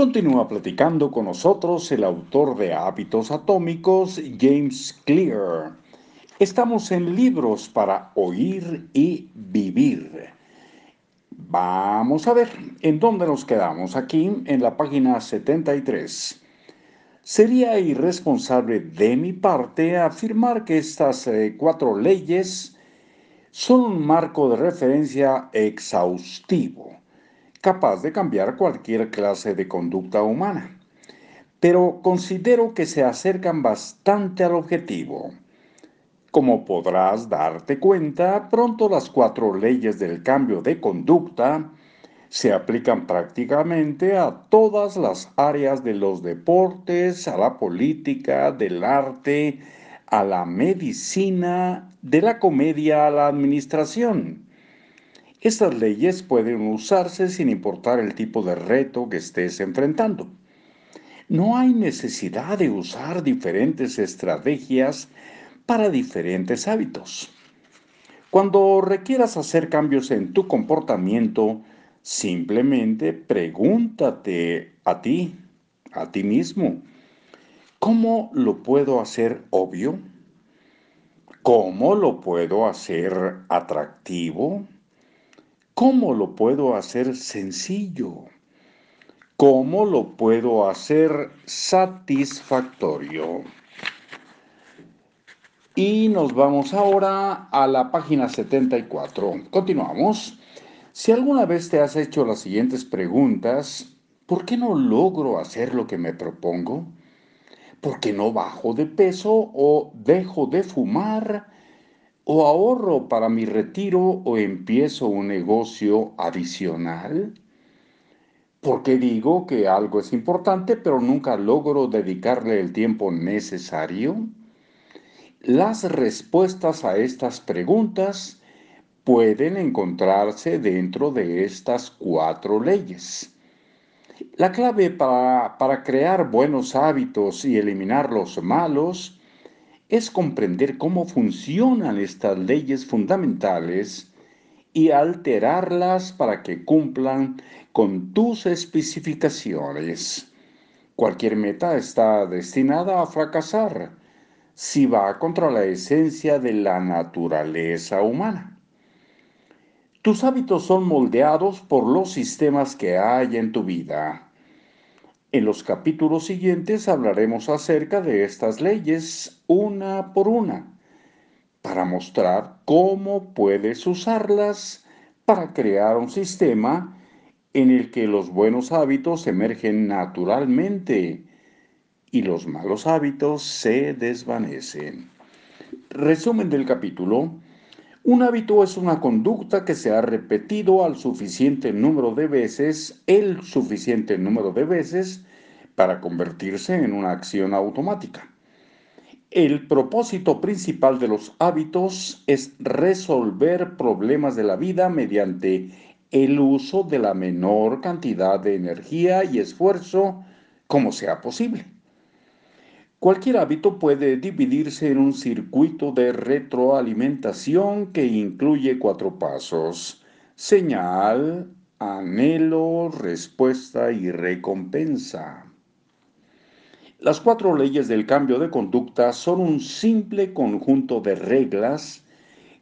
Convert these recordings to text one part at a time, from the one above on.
Continúa platicando con nosotros el autor de Hábitos Atómicos, James Clear. Estamos en libros para oír y vivir. Vamos a ver en dónde nos quedamos. Aquí en la página 73. Sería irresponsable de mi parte afirmar que estas eh, cuatro leyes son un marco de referencia exhaustivo capaz de cambiar cualquier clase de conducta humana. Pero considero que se acercan bastante al objetivo. Como podrás darte cuenta, pronto las cuatro leyes del cambio de conducta se aplican prácticamente a todas las áreas de los deportes, a la política, del arte, a la medicina, de la comedia a la administración. Estas leyes pueden usarse sin importar el tipo de reto que estés enfrentando. No hay necesidad de usar diferentes estrategias para diferentes hábitos. Cuando requieras hacer cambios en tu comportamiento, simplemente pregúntate a ti, a ti mismo, ¿cómo lo puedo hacer obvio? ¿Cómo lo puedo hacer atractivo? ¿Cómo lo puedo hacer sencillo? ¿Cómo lo puedo hacer satisfactorio? Y nos vamos ahora a la página 74. Continuamos. Si alguna vez te has hecho las siguientes preguntas, ¿por qué no logro hacer lo que me propongo? ¿Por qué no bajo de peso o dejo de fumar? O ahorro para mi retiro o empiezo un negocio adicional? ¿Por qué digo que algo es importante pero nunca logro dedicarle el tiempo necesario? Las respuestas a estas preguntas pueden encontrarse dentro de estas cuatro leyes. La clave para, para crear buenos hábitos y eliminar los malos es comprender cómo funcionan estas leyes fundamentales y alterarlas para que cumplan con tus especificaciones. Cualquier meta está destinada a fracasar si va contra la esencia de la naturaleza humana. Tus hábitos son moldeados por los sistemas que hay en tu vida. En los capítulos siguientes hablaremos acerca de estas leyes una por una, para mostrar cómo puedes usarlas para crear un sistema en el que los buenos hábitos emergen naturalmente y los malos hábitos se desvanecen. Resumen del capítulo. Un hábito es una conducta que se ha repetido al suficiente número de veces, el suficiente número de veces, para convertirse en una acción automática. El propósito principal de los hábitos es resolver problemas de la vida mediante el uso de la menor cantidad de energía y esfuerzo como sea posible. Cualquier hábito puede dividirse en un circuito de retroalimentación que incluye cuatro pasos. Señal, anhelo, respuesta y recompensa. Las cuatro leyes del cambio de conducta son un simple conjunto de reglas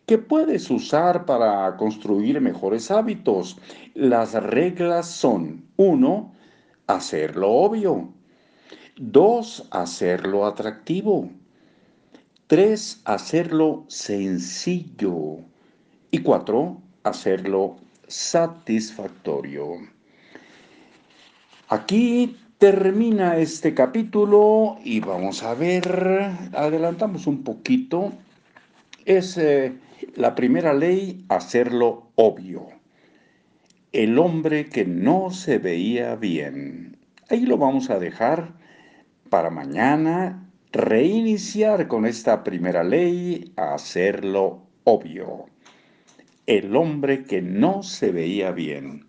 que puedes usar para construir mejores hábitos. Las reglas son, uno, hacerlo obvio. 2. Hacerlo atractivo. 3. Hacerlo sencillo. Y 4. Hacerlo satisfactorio. Aquí termina este capítulo y vamos a ver, adelantamos un poquito. Es eh, la primera ley, hacerlo obvio. El hombre que no se veía bien. Ahí lo vamos a dejar para mañana reiniciar con esta primera ley, hacerlo obvio. El hombre que no se veía bien.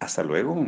Hasta luego.